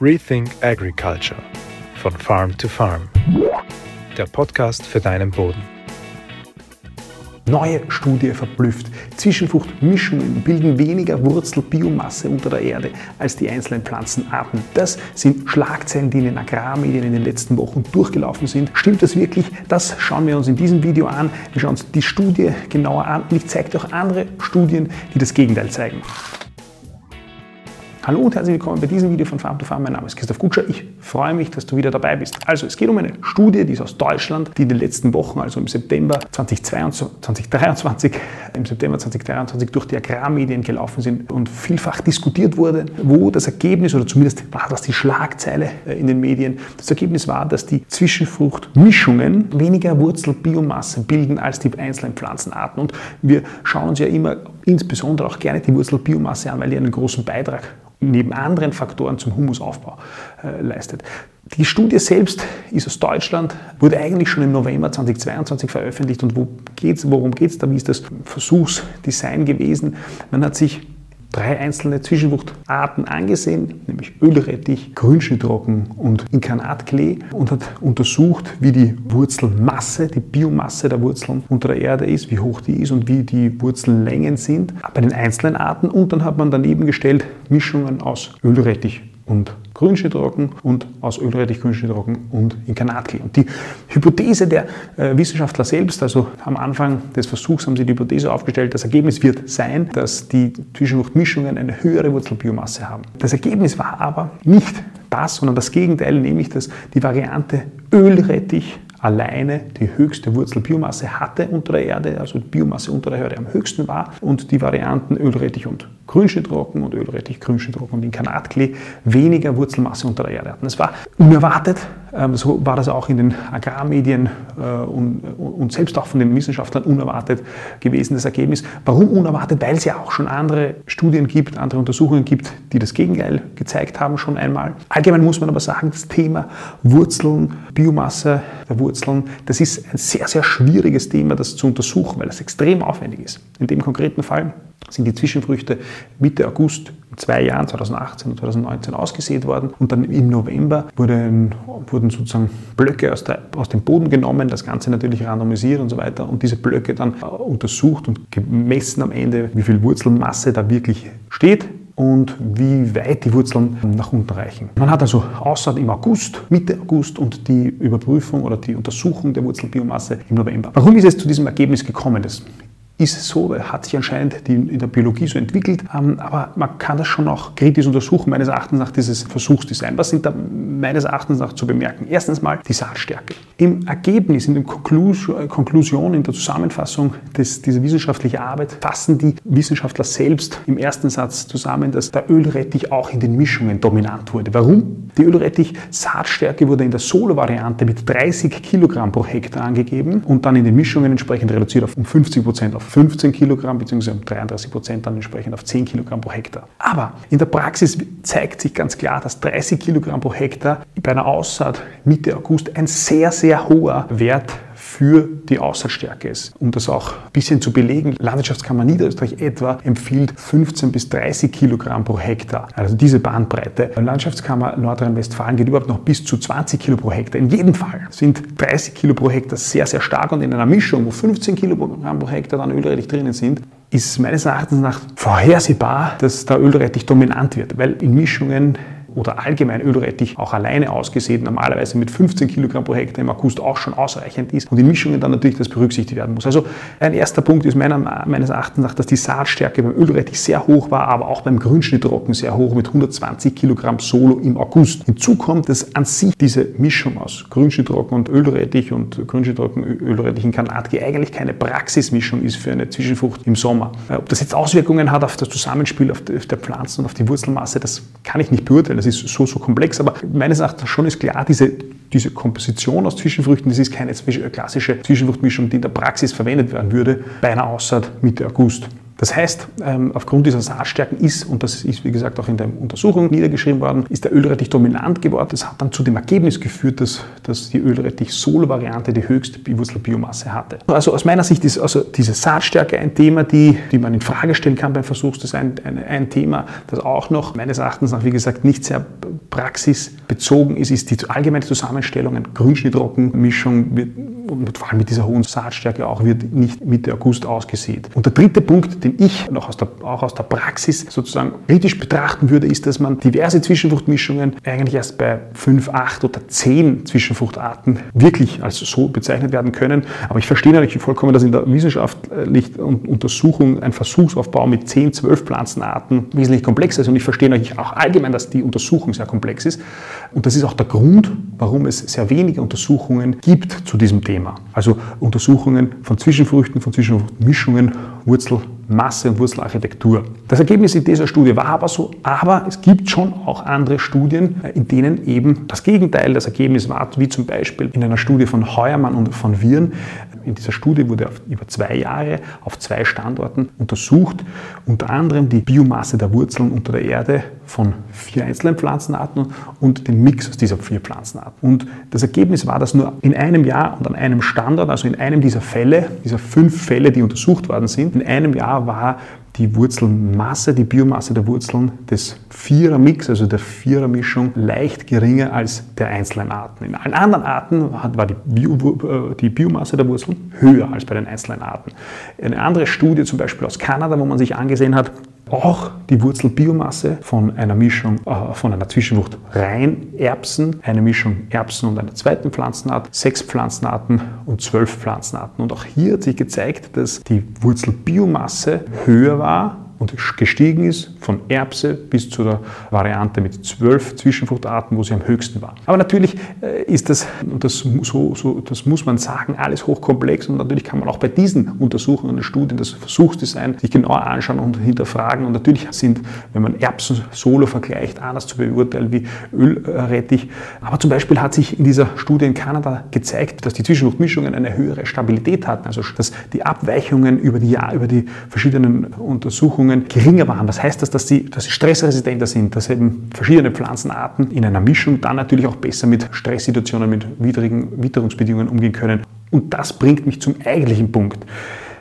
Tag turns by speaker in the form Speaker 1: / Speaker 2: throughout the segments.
Speaker 1: Rethink Agriculture von Farm to Farm. Der Podcast für deinen Boden.
Speaker 2: Neue Studie verblüfft. Zwischenfruchtmischungen bilden weniger Wurzelbiomasse unter der Erde als die einzelnen Pflanzenarten. Das sind Schlagzeilen, die in den Agrarmedien in den letzten Wochen durchgelaufen sind. Stimmt das wirklich? Das schauen wir uns in diesem Video an. Wir schauen uns die Studie genauer an und ich zeige dir auch andere Studien, die das Gegenteil zeigen. Hallo und herzlich willkommen bei diesem Video von Farm to Farm. Mein Name ist Christoph Kutscher. Ich freue mich, dass du wieder dabei bist. Also, es geht um eine Studie, die ist aus Deutschland, die in den letzten Wochen, also im September 2022, 2023, im September 2023 durch die Agrarmedien gelaufen sind und vielfach diskutiert wurde, wo das Ergebnis, oder zumindest war das die Schlagzeile äh, in den Medien, das Ergebnis war, dass die Zwischenfruchtmischungen weniger Wurzelbiomasse bilden als die einzelnen Pflanzenarten. Und wir schauen uns ja immer insbesondere auch gerne die Wurzelbiomasse an, weil die einen großen Beitrag neben anderen Faktoren zum Humusaufbau äh, leistet. Die Studie selbst ist aus Deutschland, wurde eigentlich schon im November 2022 veröffentlicht. Und wo geht's, worum geht es da? Wie ist das Versuchsdesign gewesen? Man hat sich drei einzelne Zwischenfruchtarten angesehen, nämlich Ölrettich, Grünschnittrocken und Inkarnatklee und hat untersucht, wie die Wurzelmasse, die Biomasse der Wurzeln unter der Erde ist, wie hoch die ist und wie die Wurzellängen sind bei den einzelnen Arten. Und dann hat man daneben gestellt Mischungen aus Ölrettich und Grünschnittrocken und aus Ölrettich, Grünschnittrocken und Inkarnatklee. Und die Hypothese der äh, Wissenschaftler selbst, also am Anfang des Versuchs haben sie die Hypothese aufgestellt, das Ergebnis wird sein, dass die Zwischenfruchtmischungen eine höhere Wurzelbiomasse haben. Das Ergebnis war aber nicht das, sondern das Gegenteil, nämlich dass die Variante Ölrettich alleine die höchste Wurzelbiomasse hatte unter der Erde, also die Biomasse unter der Erde am höchsten war und die Varianten Ölrettich und Grünschnittrocken und Ölrettich, Grünschnittrocken und Inkarnatklee weniger Wurzelmasse unter der Erde hatten. Das war unerwartet, so war das auch in den Agrarmedien äh, und selbst auch von den Wissenschaftlern unerwartet gewesen, das Ergebnis. Warum unerwartet? Weil es ja auch schon andere Studien gibt, andere Untersuchungen gibt, die das Gegenteil gezeigt haben schon einmal. Allgemein muss man aber sagen, das Thema Wurzeln, Biomasse der Wurzeln, das ist ein sehr, sehr schwieriges Thema, das zu untersuchen, weil es extrem aufwendig ist. In dem konkreten Fall sind die Zwischenfrüchte Mitte August in zwei Jahren, 2018 und 2019, ausgesät worden. Und dann im November wurden, wurden sozusagen Blöcke aus, der, aus dem Boden genommen, das Ganze natürlich randomisiert und so weiter. Und diese Blöcke dann äh, untersucht und gemessen am Ende, wie viel Wurzelmasse da wirklich steht und wie weit die Wurzeln nach unten reichen. Man hat also Aussaat im August, Mitte August und die Überprüfung oder die Untersuchung der Wurzelbiomasse im November. Warum ist es zu diesem Ergebnis gekommen? Das ist so, hat sich anscheinend die in der Biologie so entwickelt, ähm, aber man kann das schon auch kritisch untersuchen, meines Erachtens nach dieses Versuchsdesign. Was sind da meines Erachtens nach zu bemerken? Erstens mal die Saatstärke. Im Ergebnis, in der Konklusion, in der Zusammenfassung des, dieser wissenschaftlichen Arbeit fassen die Wissenschaftler selbst im ersten Satz zusammen, dass der Ölrettich auch in den Mischungen dominant wurde. Warum? Die Ölrettich-Saatstärke wurde in der Solo-Variante mit 30 Kilogramm pro Hektar angegeben und dann in den Mischungen entsprechend reduziert auf um 50 Prozent auf 15 Kilogramm bzw. um 33 Prozent dann entsprechend auf 10 Kilogramm pro Hektar. Aber in der Praxis zeigt sich ganz klar, dass 30 Kilogramm pro Hektar bei einer Aussaat Mitte August ein sehr, sehr hoher Wert für die Aussaatstärke ist. Um das auch ein bisschen zu belegen, Landwirtschaftskammer Niederösterreich etwa empfiehlt 15 bis 30 Kilogramm pro Hektar. Also diese Bandbreite. Landwirtschaftskammer Nordrhein-Westfalen geht überhaupt noch bis zu 20 Kilo pro Hektar. In jedem Fall sind 30 Kilo pro Hektar sehr, sehr stark und in einer Mischung, wo 15 Kilogramm pro Hektar dann Ölrettich drinnen sind, ist meines Erachtens nach vorhersehbar, dass der Ölrettich dominant wird, weil in Mischungen oder allgemein Ölrettich auch alleine ausgesät, normalerweise mit 15 Kilogramm pro Hektar im August auch schon ausreichend ist und in Mischungen dann natürlich das berücksichtigt werden muss. Also ein erster Punkt ist meiner, meines Erachtens nach, dass die Saatstärke beim Ölrettich sehr hoch war, aber auch beim Grünschnittrocken sehr hoch mit 120 Kilogramm Solo im August. Hinzu kommt, dass an sich diese Mischung aus Grünschnittrocken und Ölrettich und Grünschnittrocken, Ölrettich in Kanadki eigentlich keine Praxismischung ist für eine Zwischenfrucht im Sommer. Äh, ob das jetzt Auswirkungen hat auf das Zusammenspiel auf der Pflanzen und auf die Wurzelmasse, das kann ich nicht beurteilen das ist so, so komplex, aber meines Erachtens schon ist klar, diese, diese Komposition aus Zwischenfrüchten, das ist keine klassische Zwischenfruchtmischung, die in der Praxis verwendet werden würde bei einer Aussaat Mitte August. Das heißt, ähm, aufgrund dieser Saatstärken ist, und das ist wie gesagt auch in der Untersuchung niedergeschrieben worden, ist der Ölrettich dominant geworden. Das hat dann zu dem Ergebnis geführt, dass, dass die Ölrettich-Solo-Variante die höchste Wurzelbiomasse hatte. Also aus meiner Sicht ist also diese Saatstärke ein Thema, die, die man in Frage stellen kann beim Versuchsdesign. Ein, ein Thema, das auch noch meines Erachtens nach, wie gesagt, nicht sehr praxisbezogen ist, ist die allgemeine Zusammenstellung, eine Grünschnittrockenmischung wird und vor allem mit dieser hohen Saatstärke auch wird nicht Mitte August ausgesät. Und der dritte Punkt, den ich noch aus der, auch aus der Praxis sozusagen kritisch betrachten würde, ist, dass man diverse Zwischenfruchtmischungen eigentlich erst bei 5, 8 oder 10 Zwischenfruchtarten wirklich als so bezeichnet werden können. Aber ich verstehe natürlich vollkommen, dass in der wissenschaftlichen Untersuchung ein Versuchsaufbau mit 10, 12 Pflanzenarten wesentlich komplexer ist. Und ich verstehe natürlich auch allgemein, dass die Untersuchung sehr komplex ist. Und das ist auch der Grund, warum es sehr wenige Untersuchungen gibt zu diesem Thema. Also Untersuchungen von Zwischenfrüchten, von Zwischenfruchtmischungen, Wurzelmasse und Wurzelarchitektur. Das Ergebnis in dieser Studie war aber so, aber es gibt schon auch andere Studien, in denen eben das Gegenteil das Ergebnis war, wie zum Beispiel in einer Studie von Heuermann und von Viren. In dieser Studie wurde über zwei Jahre auf zwei Standorten untersucht, unter anderem die Biomasse der Wurzeln unter der Erde von vier einzelnen Pflanzenarten und den Mix aus dieser vier Pflanzenarten. Und das Ergebnis war, dass nur in einem Jahr und an einem Standort, also in einem dieser Fälle, dieser fünf Fälle, die untersucht worden sind, in einem Jahr war die Wurzelmasse, die Biomasse der Wurzeln des Vierer-Mix, also der Vierer-Mischung, leicht geringer als der einzelnen Arten. In allen anderen Arten war die, Bio, äh, die Biomasse der Wurzeln höher als bei den einzelnen Arten. Eine andere Studie, zum Beispiel aus Kanada, wo man sich angesehen hat, auch die Wurzelbiomasse von einer Mischung, äh, von einer Zwischenfrucht Reinerbsen, eine Mischung Erbsen und einer zweiten Pflanzenart, sechs Pflanzenarten und zwölf Pflanzenarten. Und auch hier hat sich gezeigt, dass die Wurzelbiomasse höher war und gestiegen ist von Erbse bis zu der Variante mit zwölf Zwischenfruchtarten, wo sie am höchsten war. Aber natürlich äh, ist das, und das, so, so, das muss man sagen, alles hochkomplex und natürlich kann man auch bei diesen Untersuchungen und Studien das Versuchsdesign sich genauer anschauen und hinterfragen. Und natürlich sind, wenn man Erbsen solo vergleicht, anders zu beurteilen wie Ölrettich. Aber zum Beispiel hat sich in dieser Studie in Kanada gezeigt, dass die Zwischenfruchtmischungen eine höhere Stabilität hatten, also dass die Abweichungen über die, über die verschiedenen Untersuchungen Bedingungen geringer waren. Was heißt das, dass sie, dass sie stressresistenter sind, dass eben verschiedene Pflanzenarten in einer Mischung dann natürlich auch besser mit Stresssituationen, mit widrigen Witterungsbedingungen umgehen können. Und das bringt mich zum eigentlichen Punkt.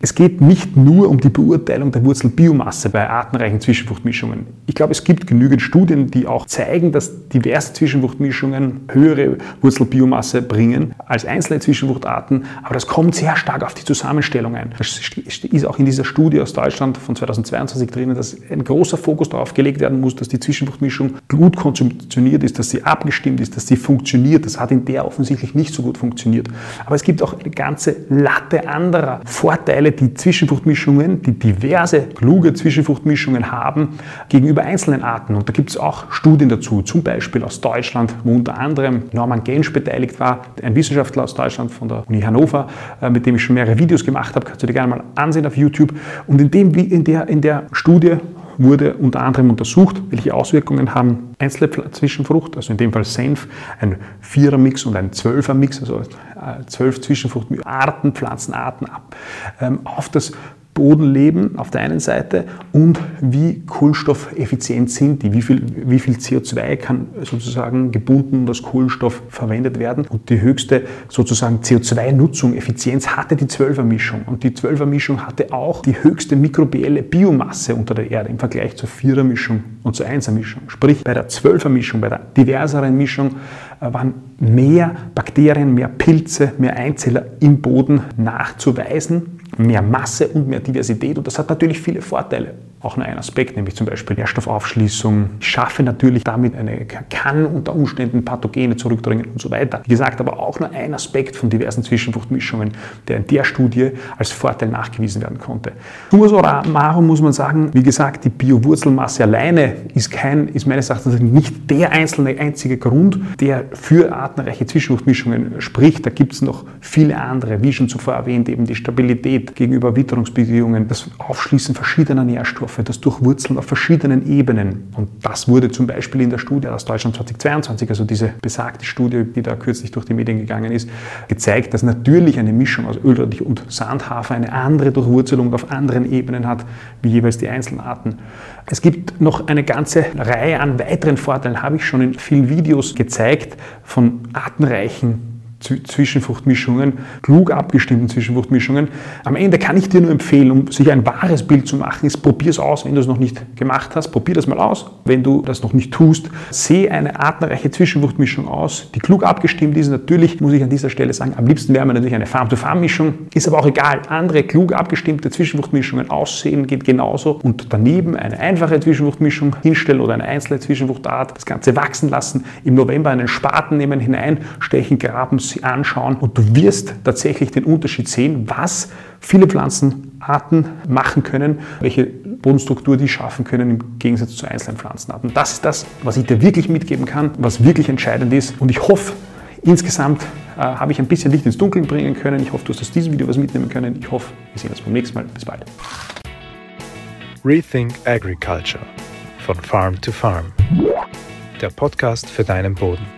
Speaker 2: Es geht nicht nur um die Beurteilung der Wurzelbiomasse bei artenreichen Zwischenfruchtmischungen. Ich glaube, es gibt genügend Studien, die auch zeigen, dass diverse Zwischenfruchtmischungen höhere Wurzelbiomasse bringen als einzelne Zwischenfruchtarten, aber das kommt sehr stark auf die Zusammenstellung ein. Das ist auch in dieser Studie aus Deutschland von 2022 drinnen, dass ein großer Fokus darauf gelegt werden muss, dass die Zwischenfruchtmischung gut konzeptioniert ist, dass sie abgestimmt ist, dass sie funktioniert. Das hat in der offensichtlich nicht so gut funktioniert. Aber es gibt auch eine ganze Latte anderer Vorteile, Vorteile, die Zwischenfruchtmischungen, die diverse kluge Zwischenfruchtmischungen haben gegenüber einzelnen Arten. Und da gibt es auch Studien dazu, zum Beispiel aus Deutschland, wo unter anderem Norman Gensch beteiligt war, ein Wissenschaftler aus Deutschland von der Uni Hannover, äh, mit dem ich schon mehrere Videos gemacht habe, kannst du dir gerne mal ansehen auf YouTube. Und in, dem, in, der, in der Studie wurde unter anderem untersucht, welche Auswirkungen haben einzelne Zwischenfrucht, also in dem Fall Senf, ein Vierermix und ein Zwölfermix, also äh, zwölf Zwischenfruchtarten, Pflanzenarten ab, ähm, auf das Bodenleben auf der einen Seite und wie kohlenstoffeffizient sind die, wie viel, wie viel CO2 kann sozusagen gebunden als Kohlenstoff verwendet werden. Und die höchste sozusagen CO2-Nutzung, Effizienz hatte die 12er-Mischung. Und die 12er-Mischung hatte auch die höchste mikrobielle Biomasse unter der Erde im Vergleich zur 4er-Mischung und zur 1er-Mischung. Sprich, bei der 12er-Mischung, bei der diverseren Mischung äh, waren mehr Bakterien, mehr Pilze, mehr Einzeller im Boden nachzuweisen mehr Masse und mehr Diversität. Und das hat natürlich viele Vorteile auch nur ein Aspekt, nämlich zum Beispiel Nährstoffaufschließung. Ich schaffe natürlich damit eine, kann unter Umständen Pathogene zurückdrängen und so weiter. Wie gesagt, aber auch nur ein Aspekt von diversen Zwischenfruchtmischungen, der in der Studie als Vorteil nachgewiesen werden konnte. Summa summarum muss man sagen, wie gesagt, die Biowurzelmasse alleine ist kein, ist meines Erachtens nicht der einzelne einzige Grund, der für artenreiche Zwischenfruchtmischungen spricht. Da gibt es noch viele andere, wie schon zuvor erwähnt, eben die Stabilität gegenüber Witterungsbedingungen, das Aufschließen verschiedener Nährstoffe, Nährstoffe, das Durchwurzeln auf verschiedenen Ebenen. Und das wurde zum Beispiel in der Studie aus Deutschland 2022, also diese besagte Studie, die da kürzlich durch die Medien gegangen ist, gezeigt, dass natürlich eine Mischung aus Ölrettich und Sandhafer eine andere Durchwurzelung auf anderen Ebenen hat, wie jeweils die einzelnen Arten. Es gibt noch eine ganze Reihe an weiteren Vorteilen, habe ich schon in vielen Videos gezeigt, von artenreichen Zwischenfruchtmischungen, klug abgestimmten Zwischenfruchtmischungen. Am Ende kann ich dir nur empfehlen, um sich ein wahres Bild zu machen, ist probier es aus, wenn du es noch nicht gemacht hast. Probier das mal aus. Wenn du das noch nicht tust, sehe eine artenreiche Zwischenfruchtmischung aus, die klug abgestimmt ist. Natürlich muss ich an dieser Stelle sagen, am liebsten wäre mir natürlich eine Farm-to-Farm-Mischung. Ist aber auch egal. Andere klug abgestimmte Zwischenfruchtmischungen aussehen geht genauso. Und daneben eine einfache Zwischenfruchtmischung hinstellen oder eine einzelne Zwischenfruchtart, das Ganze wachsen lassen, im November einen Spaten nehmen, hineinstechen, graben, anschauen und du wirst tatsächlich den Unterschied sehen, was viele Pflanzenarten machen können, welche Bodenstruktur die schaffen können im Gegensatz zu einzelnen Pflanzenarten. Das ist das, was ich dir wirklich mitgeben kann, was wirklich entscheidend ist und ich hoffe, Insgesamt äh, habe ich ein bisschen Licht ins Dunkeln bringen können. Ich hoffe, du hast aus diesem Video was mitnehmen können. Ich hoffe, wir sehen uns beim nächsten Mal. Bis bald.
Speaker 1: Rethink Agriculture von Farm to Farm. Der Podcast für deinen Boden.